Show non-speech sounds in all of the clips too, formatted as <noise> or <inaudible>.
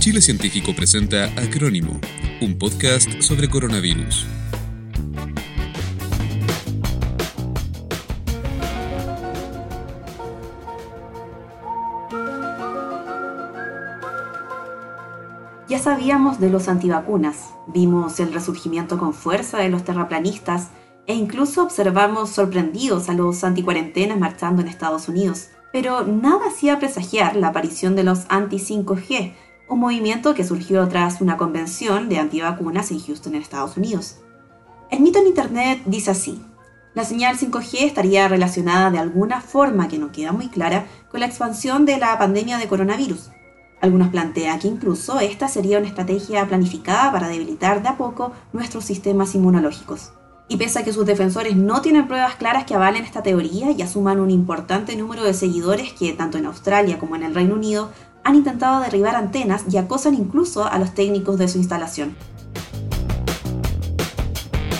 Chile Científico presenta Acrónimo, un podcast sobre coronavirus. Ya sabíamos de los antivacunas, vimos el resurgimiento con fuerza de los terraplanistas e incluso observamos sorprendidos a los anticuarentenas marchando en Estados Unidos. Pero nada hacía presagiar la aparición de los anti-5G, un movimiento que surgió tras una convención de antivacunas en Houston, en Estados Unidos. El mito en Internet dice así, la señal 5G estaría relacionada de alguna forma que no queda muy clara con la expansión de la pandemia de coronavirus. Algunos plantean que incluso esta sería una estrategia planificada para debilitar de a poco nuestros sistemas inmunológicos. Y pese a que sus defensores no tienen pruebas claras que avalen esta teoría y asuman un importante número de seguidores que, tanto en Australia como en el Reino Unido, han intentado derribar antenas y acosan incluso a los técnicos de su instalación.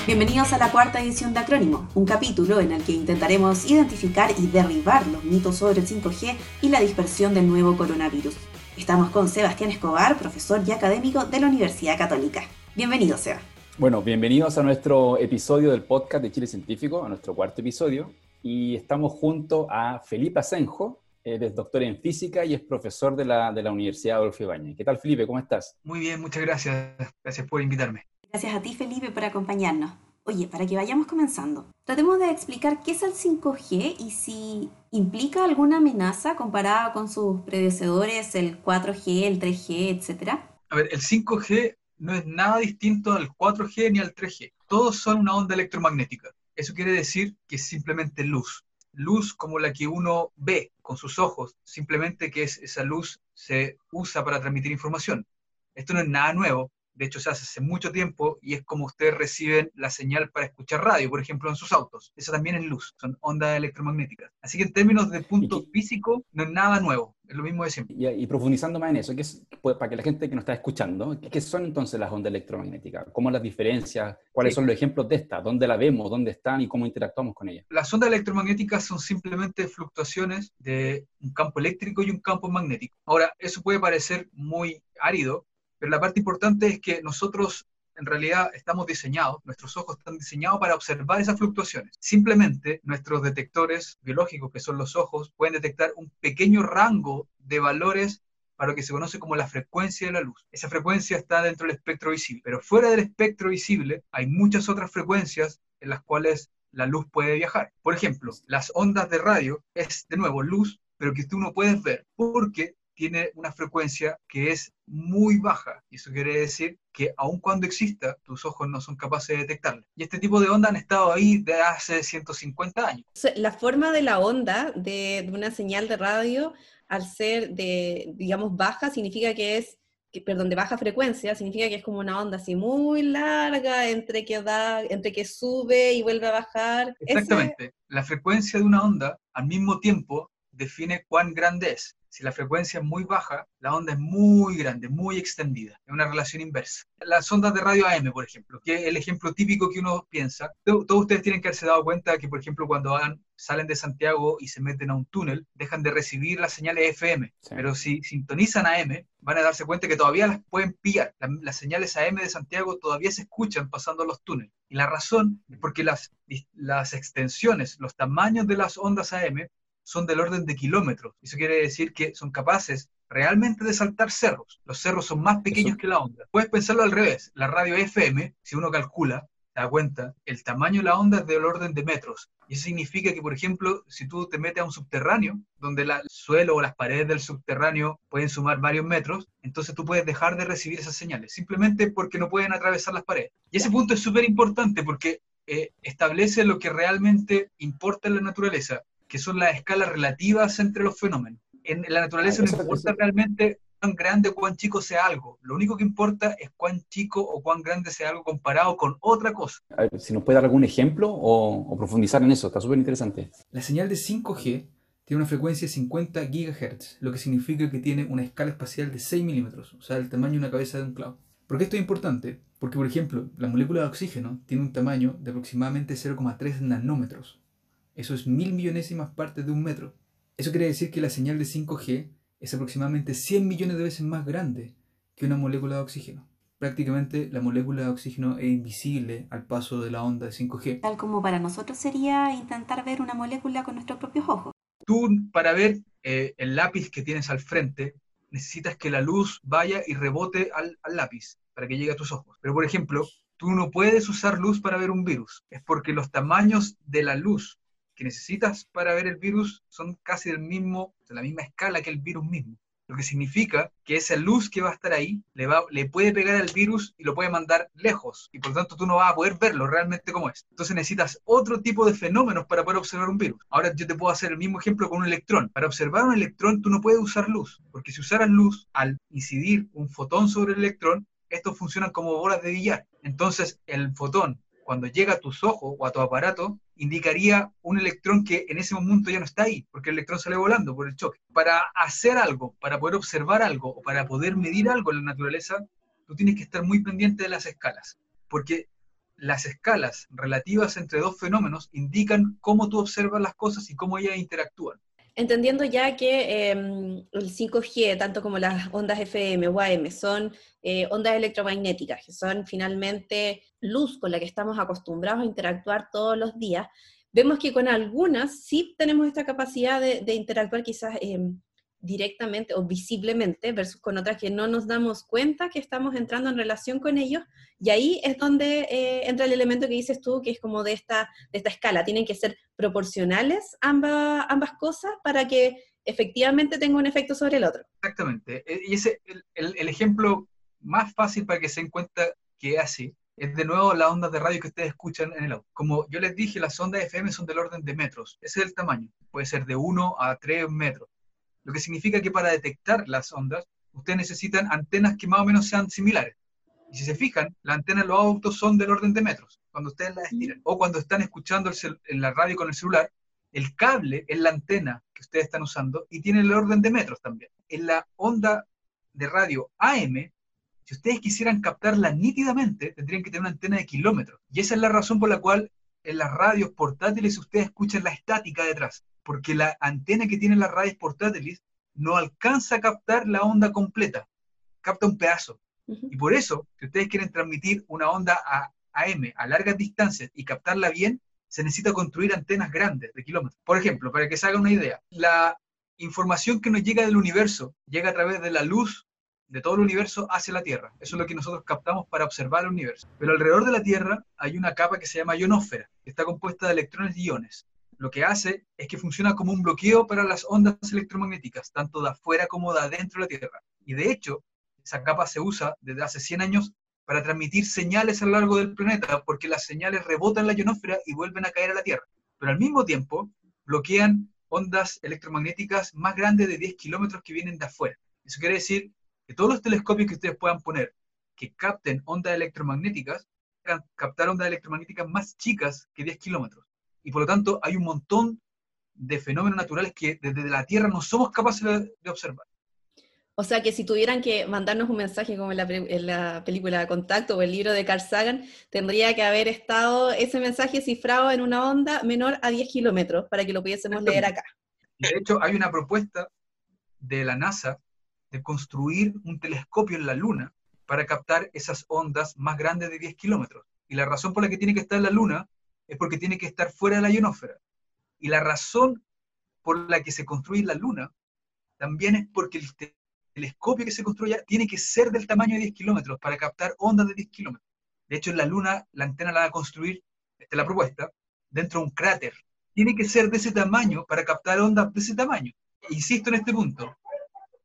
Bienvenidos a la cuarta edición de Acrónimo, un capítulo en el que intentaremos identificar y derribar los mitos sobre el 5G y la dispersión del nuevo coronavirus. Estamos con Sebastián Escobar, profesor y académico de la Universidad Católica. Bienvenido, Seba. Bueno, bienvenidos a nuestro episodio del podcast de Chile Científico, a nuestro cuarto episodio. Y estamos junto a Felipe Asenjo, eres doctor en física y es profesor de la, de la Universidad Adolfo Ibáñez. ¿Qué tal, Felipe? ¿Cómo estás? Muy bien, muchas gracias. Gracias por invitarme. Gracias a ti, Felipe, por acompañarnos. Oye, para que vayamos comenzando, tratemos de explicar qué es el 5G y si implica alguna amenaza comparada con sus predecesores, el 4G, el 3G, etc. A ver, el 5G no es nada distinto al 4G ni al 3G. Todos son una onda electromagnética. Eso quiere decir que es simplemente luz. Luz como la que uno ve con sus ojos, simplemente que es, esa luz se usa para transmitir información. Esto no es nada nuevo, de hecho se hace hace mucho tiempo y es como ustedes reciben la señal para escuchar radio, por ejemplo, en sus autos. Eso también es luz, son ondas electromagnéticas. Así que en términos de punto físico, no es nada nuevo, es lo mismo de siempre. Y, y profundizando más en eso, ¿qué es, pues, para que la gente que nos está escuchando, ¿qué son entonces las ondas electromagnéticas? ¿Cómo las diferencias? ¿Cuáles sí. son los ejemplos de estas? ¿Dónde la vemos? ¿Dónde están? ¿Y cómo interactuamos con ellas? Las ondas electromagnéticas son simplemente fluctuaciones de un campo eléctrico y un campo magnético. Ahora, eso puede parecer muy árido, pero la parte importante es que nosotros en realidad estamos diseñados, nuestros ojos están diseñados para observar esas fluctuaciones. Simplemente nuestros detectores biológicos, que son los ojos, pueden detectar un pequeño rango de valores para lo que se conoce como la frecuencia de la luz. Esa frecuencia está dentro del espectro visible, pero fuera del espectro visible hay muchas otras frecuencias en las cuales la luz puede viajar. Por ejemplo, las ondas de radio es de nuevo luz, pero que tú no puedes ver porque tiene una frecuencia que es muy baja. Y eso quiere decir que aun cuando exista, tus ojos no son capaces de detectarla. Y este tipo de onda han estado ahí desde hace 150 años. La forma de la onda de, de una señal de radio, al ser de, digamos, baja, significa que es que, perdón, de baja frecuencia, significa que es como una onda así muy larga entre que, da, entre que sube y vuelve a bajar. Exactamente. Ese... La frecuencia de una onda al mismo tiempo define cuán grande es. Si la frecuencia es muy baja, la onda es muy grande, muy extendida. Es una relación inversa. Las ondas de radio AM, por ejemplo, que es el ejemplo típico que uno piensa. Todos ustedes tienen que haberse dado cuenta que, por ejemplo, cuando salen de Santiago y se meten a un túnel, dejan de recibir las señales FM. Sí. Pero si sintonizan AM, van a darse cuenta que todavía las pueden pillar. Las, las señales AM de Santiago todavía se escuchan pasando los túneles. Y la razón es porque las, las extensiones, los tamaños de las ondas AM son del orden de kilómetros. Eso quiere decir que son capaces realmente de saltar cerros. Los cerros son más pequeños Eso. que la onda. Puedes pensarlo al revés. La radio FM, si uno calcula, te da cuenta, el tamaño de la onda es del orden de metros. Y eso significa que, por ejemplo, si tú te metes a un subterráneo, donde el suelo o las paredes del subterráneo pueden sumar varios metros, entonces tú puedes dejar de recibir esas señales, simplemente porque no pueden atravesar las paredes. Y ese punto es súper importante porque eh, establece lo que realmente importa en la naturaleza, que son las escalas relativas entre los fenómenos. En la naturaleza no importa realmente cuán grande o cuán chico sea algo. Lo único que importa es cuán chico o cuán grande sea algo comparado con otra cosa. A ver, si nos puede dar algún ejemplo o, o profundizar en eso, está súper interesante. La señal de 5G tiene una frecuencia de 50 GHz, lo que significa que tiene una escala espacial de 6 milímetros, o sea, el tamaño de una cabeza de un clavo. ¿Por qué esto es importante? Porque, por ejemplo, la molécula de oxígeno tiene un tamaño de aproximadamente 0,3 nanómetros. Eso es mil millonésimas partes de un metro. Eso quiere decir que la señal de 5G es aproximadamente 100 millones de veces más grande que una molécula de oxígeno. Prácticamente la molécula de oxígeno es invisible al paso de la onda de 5G. Tal como para nosotros sería intentar ver una molécula con nuestros propios ojos. Tú, para ver eh, el lápiz que tienes al frente, necesitas que la luz vaya y rebote al, al lápiz para que llegue a tus ojos. Pero, por ejemplo, tú no puedes usar luz para ver un virus. Es porque los tamaños de la luz que necesitas para ver el virus son casi del mismo, de la misma escala que el virus mismo. Lo que significa que esa luz que va a estar ahí le, va, le puede pegar al virus y lo puede mandar lejos. Y por lo tanto tú no vas a poder verlo realmente como es. Entonces necesitas otro tipo de fenómenos para poder observar un virus. Ahora yo te puedo hacer el mismo ejemplo con un electrón. Para observar un electrón tú no puedes usar luz. Porque si usaras luz, al incidir un fotón sobre el electrón, estos funcionan como bolas de billar. Entonces, el fotón, cuando llega a tus ojos o a tu aparato, indicaría un electrón que en ese momento ya no está ahí, porque el electrón sale volando por el choque. Para hacer algo, para poder observar algo o para poder medir algo en la naturaleza, tú tienes que estar muy pendiente de las escalas, porque las escalas relativas entre dos fenómenos indican cómo tú observas las cosas y cómo ellas interactúan entendiendo ya que em, el 5G, tanto como las ondas FM o AM, son eh, ondas electromagnéticas, que son finalmente luz con la que estamos acostumbrados a interactuar todos los días, vemos que con algunas sí tenemos esta capacidad de, interactuar quizás em, directamente o visiblemente versus con otras que no nos damos cuenta que estamos entrando en relación con ellos. Y ahí es donde eh, entra el elemento que dices tú que es como de esta, de esta escala, tienen que ser proporcionales ambas, ambas cosas para que efectivamente tenga un efecto sobre el otro. Exactamente, e, y ese el, el, ejemplo más fácil para que se den cuenta que es así es de nuevo las ondas de radio que ustedes escuchan en el auto. Como yo les dije, las ondas FM son del orden de metros, ese es el tamaño, puede ser de 1 a 3 metros lo que significa que para detectar las ondas, ustedes necesitan antenas que más o menos sean similares. Y si se fijan, las antenas de los autos son del orden de metros, cuando ustedes las estiran. O cuando están escuchando en la radio con el celular, el cable es la antena que ustedes están usando y tiene el orden de metros también. En la onda de radio AM, si ustedes quisieran captarla nítidamente, tendrían que tener una antena de kilómetros. Y esa es la razón por la cual en las radios portátiles ustedes escuchan la estática detrás porque la antena que tienen las radios portátiles no alcanza a captar la onda completa, capta un pedazo. Y por eso, si ustedes quieren transmitir una onda a AM a largas distancias y captarla bien, se necesita construir antenas grandes de kilómetros. Por ejemplo, para que se haga una idea, la información que nos llega del universo llega a través de la luz de todo el universo hacia la Tierra. Eso es lo que nosotros captamos para observar el universo. Pero alrededor de la Tierra hay una capa que se llama ionosfera, que está compuesta de electrones y iones lo que hace es que funciona como un bloqueo para las ondas electromagnéticas, tanto de afuera como de adentro de la Tierra. Y de hecho, esa capa se usa desde hace 100 años para transmitir señales a lo largo del planeta, porque las señales rebotan la ionosfera y vuelven a caer a la Tierra. Pero al mismo tiempo, bloquean ondas electromagnéticas más grandes de 10 kilómetros que vienen de afuera. Eso quiere decir que todos los telescopios que ustedes puedan poner que capten ondas electromagnéticas, captar ondas electromagnéticas más chicas que 10 kilómetros y por lo tanto hay un montón de fenómenos naturales que desde la Tierra no somos capaces de, observar. O sea que si tuvieran que mandarnos un mensaje como en la, película Contacto o el libro de Carl Sagan, tendría que haber estado ese mensaje cifrado en una onda menor a 10 kilómetros para que lo pudiésemos leer acá. De hecho, hay una propuesta de la NASA de construir un telescopio en la Luna para captar esas ondas más grandes de 10 kilómetros. Y la razón por la que tiene que estar en la Luna es porque tiene que estar fuera de la ionósfera. Y la razón por la que se construye la Luna también es porque el telescopio que se construya tiene que ser del tamaño de 10 kilómetros para captar ondas de 10 kilómetros. De hecho, en la Luna la antena la va a construir, esta es la propuesta, dentro de un cráter. Tiene que ser de ese tamaño para captar ondas de ese tamaño. Insisto en este punto,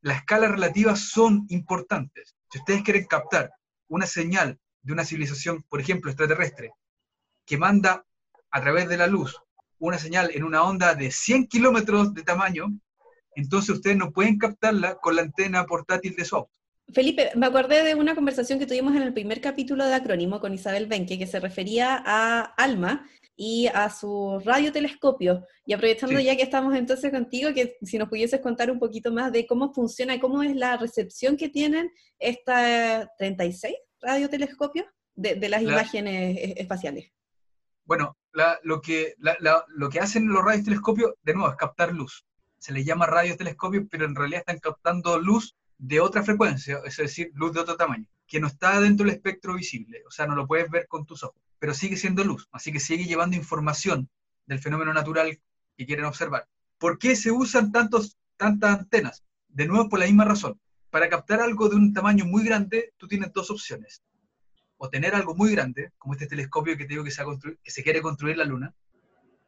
las escalas relativas son importantes. Si ustedes quieren captar una señal de una civilización, por ejemplo, extraterrestre, que manda a través de la luz una señal en una onda de 100 kilómetros de tamaño, entonces ustedes no pueden captarla con la antena portátil de su auto. Felipe, me acordé de una conversación que tuvimos en el primer capítulo de Acrónimo con Isabel Benque, que se refería a ALMA y a su radiotelescopio. Y aprovechando ya que estamos entonces contigo, que si nos pudieses contar un poquito más de cómo funciona y cómo es la recepción que tienen estas 36 radiotelescopios de, de las imágenes e-, espaciales. Bueno, lo, que, lo que hacen los radiotelescopios, de nuevo, es captar luz. Se les llama radiotelescopios, pero en realidad están captando luz de otra frecuencia, es decir, luz de otro tamaño, que no está dentro del espectro visible, o sea, no lo puedes ver con tus ojos, pero sigue siendo luz, así que sigue llevando información del fenómeno natural que quieren observar. ¿Por qué se usan tantos, tantas antenas? De nuevo, por la misma razón. Para captar algo de un tamaño muy grande, tú tienes dos opciones. O tener algo muy grande, como este telescopio que te digo que se, que se quiere construir la Luna,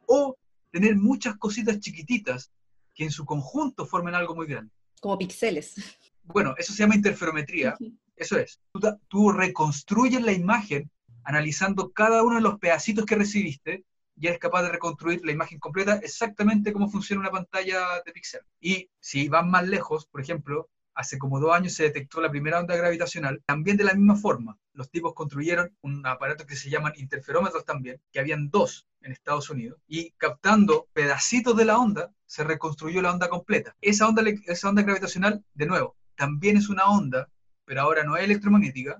o tener muchas cositas chiquititas que en su conjunto formen algo muy grande. Como píxeles. Bueno, eso se llama interferometría. Eso es. Tú, tú, reconstruyes la imagen analizando cada uno de los pedacitos que recibiste y eres capaz de reconstruir la imagen completa exactamente cómo funciona una pantalla de píxel. Y si van más lejos, por ejemplo, hace como dos años se detectó la primera onda gravitacional, también de la misma forma. Los tipos construyeron un aparato que se llaman interferómetros también, que habían dos en Estados Unidos, y captando pedacitos de la onda, se reconstruyó la onda completa. Esa onda, esa onda gravitacional, de nuevo, también es una onda, pero ahora no es electromagnética,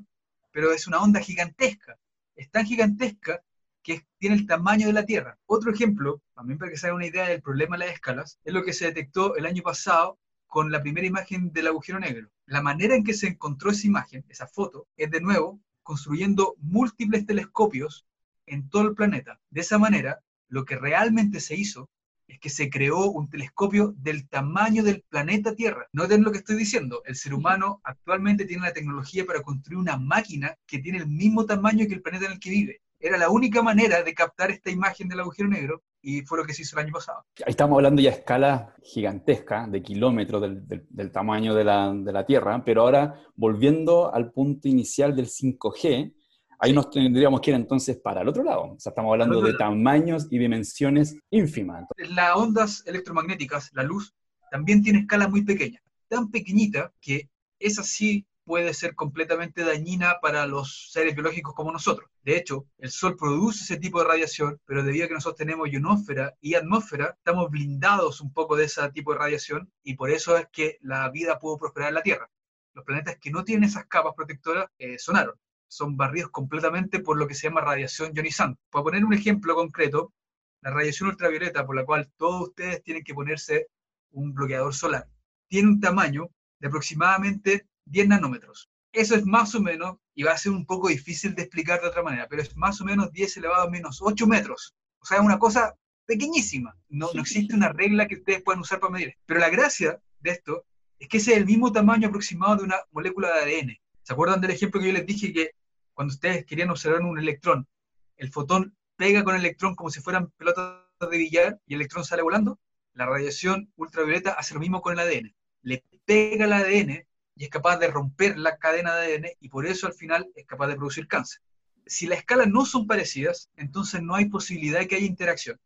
pero es una onda gigantesca. Es tan gigantesca que tiene el tamaño de la Tierra. Otro ejemplo, también para que se haga una idea del problema de las escalas, es lo que se detectó el año pasado con la primera imagen del agujero negro. La manera en que se encontró esa imagen, esa foto, es de nuevo construyendo múltiples telescopios en todo el planeta. De esa manera, lo que realmente se hizo es que se creó un telescopio del tamaño del planeta Tierra. Noten lo que estoy diciendo, el ser humano actualmente tiene la tecnología para construir una máquina que tiene el mismo tamaño que el planeta en el que vive. Era la única manera de captar esta imagen del agujero negro y fue lo que se hizo el año pasado. Ahí estamos hablando ya a escala gigantesca, de kilómetros del, tamaño de la, de la, Tierra, pero ahora volviendo al punto inicial del 5G, ahí nos tendríamos que ir entonces para el otro lado. O sea, estamos hablando de tamaños y dimensiones ínfimas. Las ondas electromagnéticas, la luz, también tiene escala muy pequeña, tan pequeñita que es así puede ser completamente dañina para los seres biológicos como nosotros. De hecho, el Sol produce ese tipo de radiación, pero debido a que nosotros tenemos ionósfera y atmósfera, estamos blindados un poco de ese tipo de radiación y por eso es que la vida pudo prosperar en la Tierra. Los planetas que no tienen esas capas protectoras eh, sonaron, son barridos completamente por lo que se llama radiación ionizante. Para poner un ejemplo concreto, la radiación ultravioleta por la cual todos ustedes tienen que ponerse un bloqueador solar, tiene un tamaño de aproximadamente 10 nanómetros. Eso es más o menos, y va a ser un poco difícil de explicar de otra manera, pero es más o menos 10 elevado a menos 8 metros. O sea, es una cosa pequeñísima. No, no existe una regla que ustedes puedan usar para medir. Pero la gracia de esto es que ese es el mismo tamaño aproximado de una molécula de ADN. ¿Se acuerdan del ejemplo que yo les dije que cuando ustedes querían observar un electrón, el fotón pega con el electrón como si fueran pelotas de billar y el electrón sale volando? La radiación ultravioleta hace lo mismo con el ADN. Le pega al ADN y es capaz de romper la cadena de ADN y por eso al final es capaz de producir cáncer. Si las escalas no son parecidas, entonces no hay posibilidad de que haya interacción.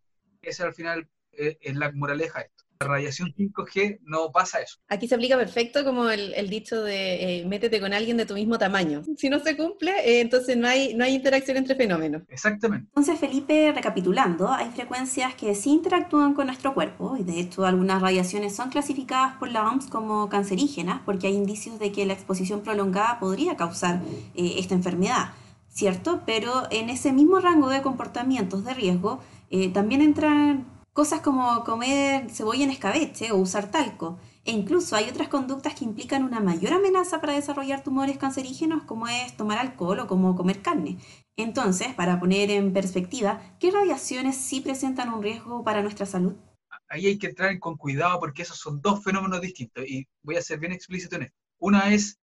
Esa al final eh, es la moraleja de esto radiación 5G no pasa eso. Aquí se aplica perfecto como el, dicho de eh, métete con alguien de tu mismo tamaño. Si no se cumple, eh, entonces no hay, no hay interacción entre fenómenos. Exactamente. Entonces, Felipe, recapitulando, hay frecuencias que sí interactúan con nuestro cuerpo y de hecho algunas radiaciones son clasificadas por la OMS como cancerígenas porque hay indicios de que la exposición prolongada podría causar eh, esta enfermedad. ¿Cierto? Pero en ese mismo rango de comportamientos de riesgo también entran Cosas como comer cebolla en escabeche o usar talco. E incluso hay otras conductas que implican una mayor amenaza para desarrollar tumores cancerígenos como es tomar alcohol o como comer carne. Entonces, para poner en perspectiva, ¿qué radiaciones sí presentan un riesgo para nuestra salud? Ahí hay que entrar con cuidado porque esos son dos fenómenos distintos y voy a ser bien explícito en esto. Una es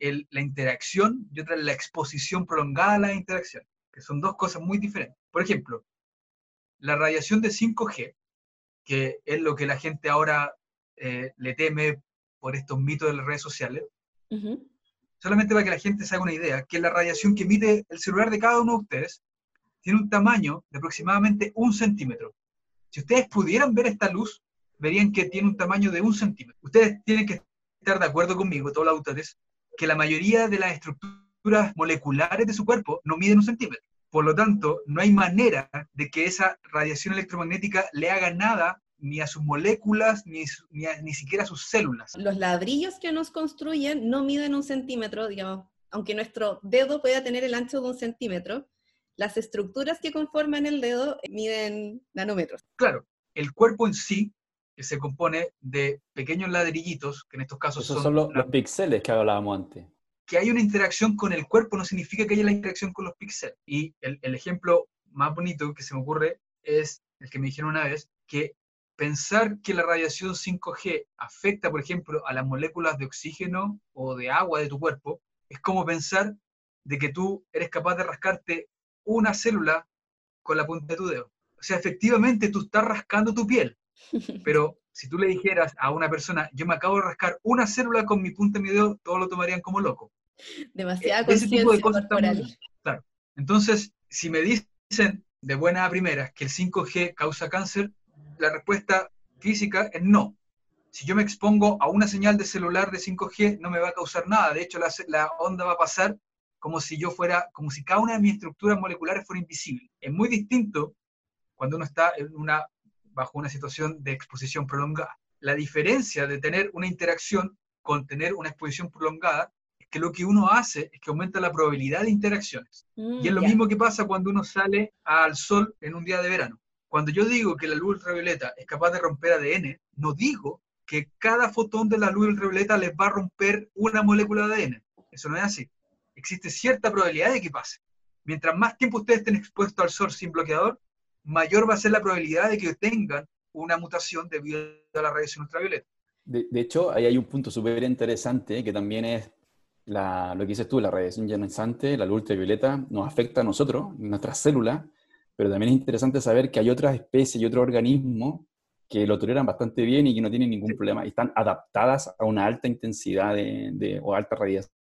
la interacción y otra es la exposición prolongada a la interacción, que son dos cosas muy diferentes. Por ejemplo, la radiación de 5G, que es lo que la gente ahora eh, le teme por estos mitos de las redes sociales, solamente para que la gente se haga una idea, que la radiación que emite el celular de cada uno de ustedes tiene un tamaño de aproximadamente un centímetro. Si ustedes pudieran ver esta luz, verían que tiene un tamaño de un centímetro. Ustedes tienen que estar de acuerdo conmigo, todos los autores, que la mayoría de las estructuras moleculares de su cuerpo no miden un centímetro. Por lo tanto, no hay manera de que esa radiación electromagnética le haga nada ni a sus moléculas, ni, ni, siquiera a sus células. Los ladrillos que nos construyen no miden un centímetro, digamos, aunque nuestro dedo pueda tener el ancho de un centímetro, las estructuras que conforman el dedo miden nanómetros. Claro, el cuerpo en sí que se compone de pequeños ladrillitos, que en estos casos Esos son, son los, los píxeles que hablábamos antes. Que hay una interacción con el cuerpo no significa que haya la interacción con los píxeles. Y el, el ejemplo más bonito que se me ocurre es el que me dijeron una vez, que pensar que la radiación 5G afecta, por ejemplo, a las moléculas de oxígeno o de agua de tu cuerpo, es como pensar de que tú eres capaz de rascarte una célula con la punta de tu dedo. O sea, efectivamente tú estás rascando tu piel, <laughs> pero si tú le dijeras a una persona, yo me acabo de rascar una célula con mi punta de mi dedo, todos lo tomarían como loco. <laughs> Demasiada conciencia corporal. Claro. Entonces, si me dicen de buena a primeras que el 5G causa cáncer, la respuesta física es no. Si yo me expongo a una señal de celular de 5G, no me va a causar nada. De hecho, la, onda va a pasar como si yo fuera, como si cada una de mis estructuras moleculares fuera invisible. Es muy distinto cuando uno está en una, bajo una situación de exposición prolongada. La diferencia de tener una interacción con tener una exposición prolongada que lo que uno hace es que aumenta la probabilidad de interacciones. Mm, Y es lo ya. mismo que pasa cuando uno sale al sol en un día de verano. Cuando yo digo que la luz ultravioleta es capaz de romper ADN, no digo que cada fotón de la luz ultravioleta les va a romper una molécula de ADN. Eso no es así. Existe cierta probabilidad de que pase. Mientras más tiempo ustedes estén expuestos al sol sin bloqueador, mayor va a ser la probabilidad de que tengan una mutación debido a la radiación ultravioleta. De, de hecho, ahí hay un punto súper interesante que también es la- lo que dices tú, la radiación ionizante, la luz ultravioleta, nos afecta a nosotros, nuestras células, pero también es interesante saber que hay otras especies y otros organismos que lo toleran bastante bien y que no tienen ningún problema y están adaptadas a una alta intensidad de, de- o alta radiación.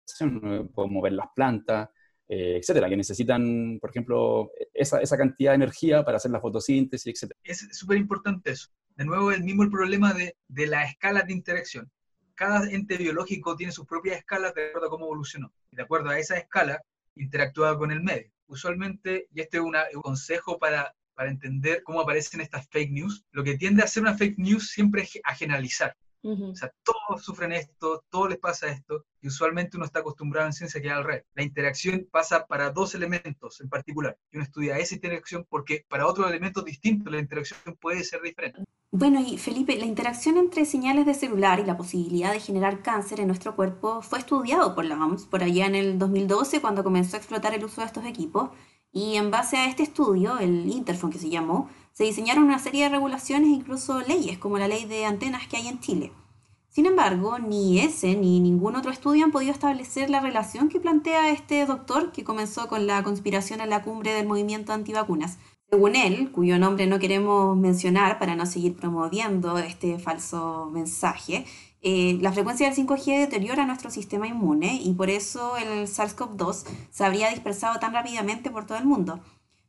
Podemos ver las plantas, eh, etcétera, que necesitan, por ejemplo, esa, esa cantidad de energía para hacer la fotosíntesis, etcétera. es súper importante eso. De nuevo, el mismo el problema de, de las escalas de interacción. Cada ente biológico tiene sus propias escalas de acuerdo a cómo evolucionó. Y de acuerdo a esa escala, interactúa con el medio. Usualmente, y este es una- un consejo para, para entender cómo aparecen estas fake news, lo que tiende a ser una fake news siempre es a generalizar. O sea, todos sufren esto, todos les pasa esto, y usualmente uno está acostumbrado en ciencia que es al revés. La interacción pasa para dos elementos en particular, y uno estudia esa interacción porque para otros elementos distintos la interacción puede ser diferente. Bueno, y Felipe, la interacción entre señales de celular y la posibilidad de generar cáncer en nuestro cuerpo fue estudiado por la OMS por allá en el 2012 cuando comenzó a explotar el uso de estos equipos. Y en base a este estudio, el Interphone que se llamó, se diseñaron una serie de regulaciones e incluso leyes, como la ley de antenas que hay en Chile. Sin embargo, ni ese ni ningún otro estudio han podido establecer la relación que plantea este doctor que comenzó con la conspiración en la cumbre del movimiento antivacunas. Según él, cuyo nombre no queremos mencionar para no seguir promoviendo este falso mensaje, eh, la frecuencia del 5G deteriora nuestro sistema inmune y por eso el SARS-CoV-2 se habría dispersado tan rápidamente por todo el mundo.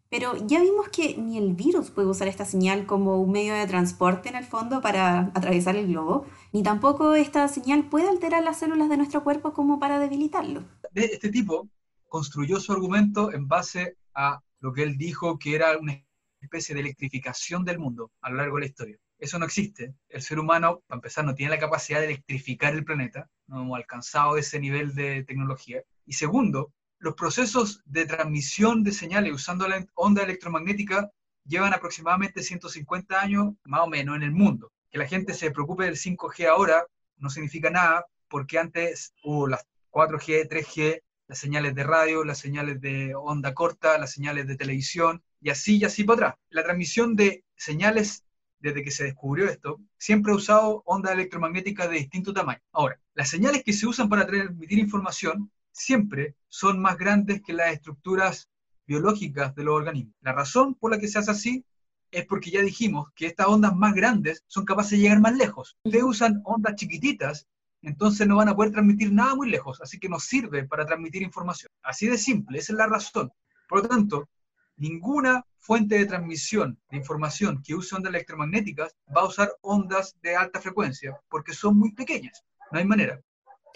Pero ya vimos que ni el virus puede usar esta señal como un medio de transporte en el fondo para atravesar el globo, ni tampoco esta señal puede alterar las células de nuestro cuerpo como para debilitarlo. de- este tipo construyó su argumento en base a lo que él dijo que era una especie de electrificación del mundo a lo largo de la historia. Eso no existe. El ser humano, para empezar, no tiene la capacidad de electrificar el planeta. No hemos alcanzado ese nivel de tecnología. Y segundo, los procesos de transmisión de señales usando la onda electromagnética llevan aproximadamente 150 años, más o menos, en el mundo. Que la gente se preocupe del 5G ahora no significa nada, porque antes hubo las 4G, 3G, las señales de radio, las señales de onda corta, las señales de televisión, y así y así para atrás. La transmisión de señales desde que se descubrió esto, siempre ha usado ondas electromagnéticas de distinto tamaño. Ahora, las señales que se usan para transmitir información siempre son más grandes que las estructuras biológicas de los organismos. La razón por la que se hace así es porque ya dijimos que estas ondas más grandes son capaces de llegar más lejos. Ustedes usan ondas chiquititas, entonces no van a poder transmitir nada muy lejos, así que nos sirve para transmitir información. Así de simple, esa es la razón. Por lo tanto, ninguna fuente de transmisión de información que use ondas electromagnéticas va a usar ondas de alta frecuencia, porque son muy pequeñas. No hay manera.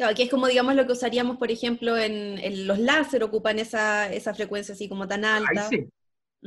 Claro, que es como, digamos, lo que usaríamos, por ejemplo, en, en los láser ocupan esa, esa frecuencia así como tan Ahí alta. sí.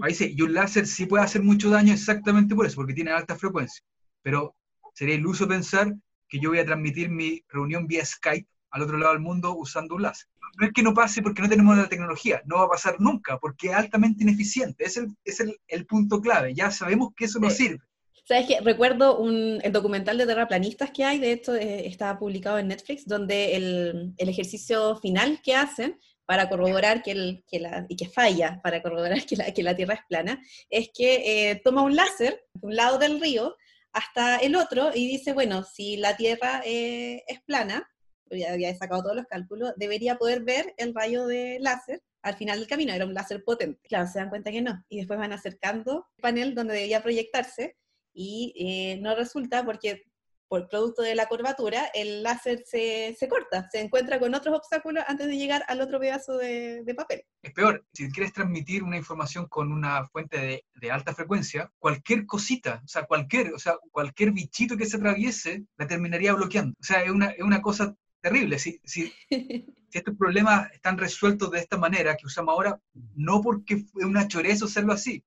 Ahí sí. Y un láser sí puede hacer mucho daño exactamente por eso, porque tiene alta frecuencia. Pero sería iluso pensar que yo voy a transmitir mi reunión vía Skype al otro lado del mundo usando un láser. No es que no pase porque no tenemos la tecnología, no va a pasar nunca, porque es altamente ineficiente. Es el, es el, el punto clave. Ya sabemos que eso no Sí. sirve. Sabes que recuerdo un, el documental de terraplanistas que hay, de hecho eh, está publicado en Netflix, donde el, el, ejercicio final que hacen para corroborar que, el, que la, y que falla, para corroborar que la, que la Tierra es plana, es que eh, toma un láser de un lado del río hasta el otro y dice, bueno, si la Tierra eh, es plana, ya había sacado todos los cálculos, debería poder ver el rayo de láser al final del camino, era un láser potente. Claro, se dan cuenta que no, y después van acercando el panel donde debía proyectarse y eh, no resulta porque por producto de la curvatura, el láser se, se, corta, se encuentra con otros obstáculos antes de llegar al otro pedazo de, de papel. Es peor, si quieres transmitir una información con una fuente de, de, alta frecuencia, cualquier cosita, o sea, cualquier, o sea, cualquier bichito que se atraviese, la terminaría bloqueando. O sea, es una, es una cosa terrible. Si, si, <laughs> si, estos problemas están resueltos de esta manera que usamos ahora, no porque fue una choreza hacerlo así,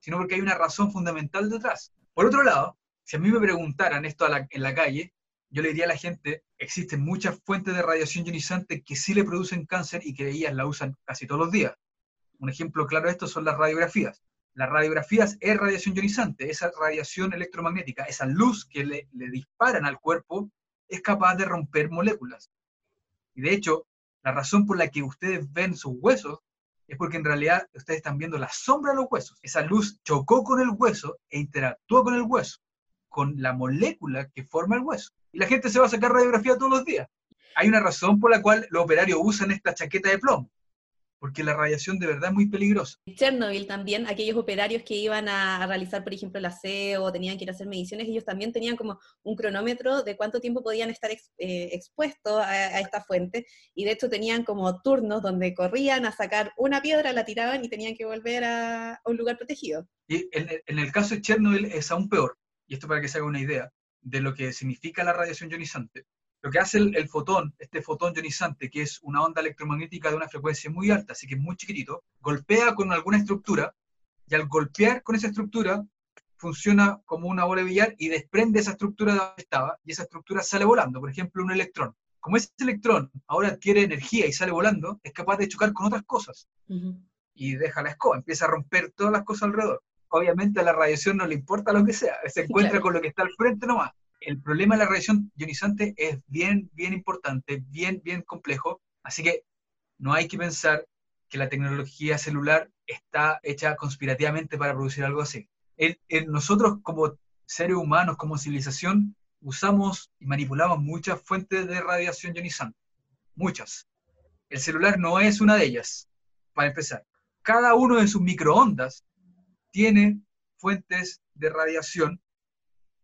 sino porque hay una razón fundamental detrás. Por otro lado, si a mí me preguntaran esto en la calle, yo le diría a la gente, existen muchas fuentes de radiación ionizante que sí le producen cáncer y que ellas la usan casi todos los días. Un ejemplo claro de esto son las radiografías. Las radiografías es radiación ionizante, esa radiación electromagnética, esa luz que le, le disparan al cuerpo es capaz de romper moléculas. Y de hecho, la razón por la que ustedes ven sus huesos es porque en realidad ustedes están viendo la sombra de los huesos. Esa luz chocó con el hueso e interactuó con el hueso con la molécula que forma el hueso. Y la gente se va a sacar radiografía todos los días. Hay una razón por la cual los operarios usan esta chaqueta de plomo, porque la radiación de verdad es muy peligrosa. En Chernobyl también, aquellos operarios que iban a realizar, por ejemplo, el aseo o tenían que ir a hacer mediciones, ellos también tenían como un cronómetro de cuánto tiempo podían estar ex, eh, expuestos a, a, esta fuente, y de hecho tenían como turnos donde corrían a sacar una piedra, la tiraban y tenían que volver a, a un lugar protegido. Y en, en el caso de Chernobyl es aún peor, y esto para que se haga una idea de lo que significa la radiación ionizante. Lo que hace el, el, fotón, este fotón ionizante, que es una onda electromagnética de una frecuencia muy alta, así que es muy chiquitito, golpea con alguna estructura y al golpear con esa estructura funciona como una bola de billar y desprende esa estructura de donde estaba y esa estructura sale volando, por ejemplo, un electrón. Como ese electrón ahora adquiere energía y sale volando, es capaz de chocar con otras cosas uh -huh. y deja la escoba, empieza a romper todas las cosas alrededor obviamente a la radiación no le importa lo que sea, se encuentra claro. con lo que está al frente nomás. El problema de la radiación ionizante es bien, bien importante, bien, bien complejo, así que no hay que pensar que la tecnología celular está hecha conspirativamente para producir algo así. Nosotros como seres humanos, como civilización, usamos y manipulamos muchas fuentes de radiación ionizante, muchas. El celular no es una de ellas, para empezar. Cada uno de sus microondas tiene fuentes de radiación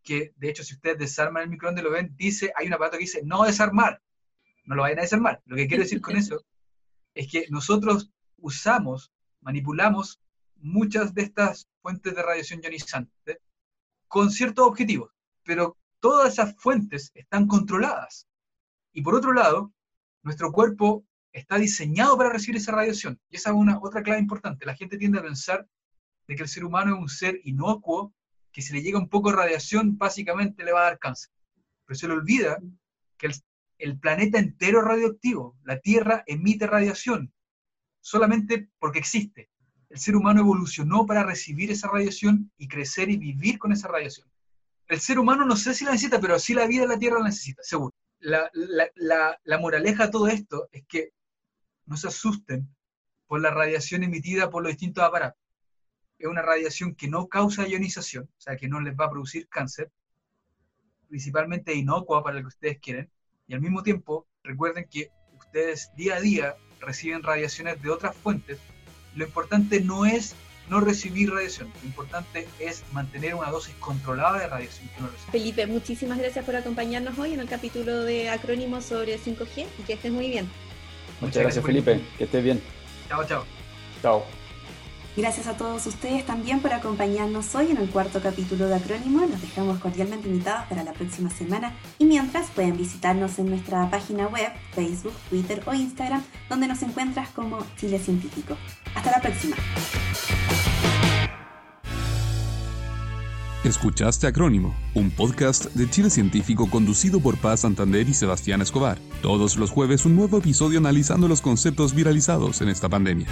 que, de hecho, si ustedes desarman el microondas y lo ven, dice, hay un aparato que dice no desarmar. No lo vayan a desarmar. Lo que quiero decir con eso <laughs> es que nosotros usamos, manipulamos muchas de estas fuentes de radiación ionizante con ciertos objetivos, pero todas esas fuentes están controladas. Y por otro lado, nuestro cuerpo está diseñado para recibir esa radiación. Y esa es una otra clave importante. La gente tiende a pensar de que el ser humano es un ser inocuo, que si le llega un poco de radiación, básicamente le va a dar cáncer. Pero se le olvida que el, planeta entero es radioactivo, la Tierra emite radiación, solamente porque existe. El ser humano evolucionó para recibir esa radiación y crecer y vivir con esa radiación. El ser humano no sé si la necesita, pero sí la vida de la Tierra la necesita, seguro. La, la, la, la moraleja de todo esto es que no se asusten por la radiación emitida por los distintos aparatos es una radiación que no causa ionización, o sea, que no les va a producir cáncer, principalmente inocua para lo que ustedes quieren, y al mismo tiempo recuerden que ustedes día a día reciben radiaciones de otras fuentes, lo importante no es no recibir radiación, lo importante es mantener una dosis controlada de radiación que uno recibe. Felipe, muchísimas gracias por acompañarnos hoy en el capítulo de acrónimos sobre 5G y que estés muy bien. Muchas, Muchas gracias, Felipe, que estés bien. Chao, chao. Chao. Gracias a todos ustedes también por acompañarnos hoy en el cuarto capítulo de Acrónimo. Los dejamos cordialmente invitados para la próxima semana y mientras pueden visitarnos en nuestra página web, Facebook, Twitter o Instagram, donde nos encuentras como Chile Científico. Hasta la próxima. Escuchaste Acrónimo, un podcast de Chile Científico conducido por Paz Santander y Sebastián Escobar. Todos los jueves un nuevo episodio analizando los conceptos viralizados en esta pandemia.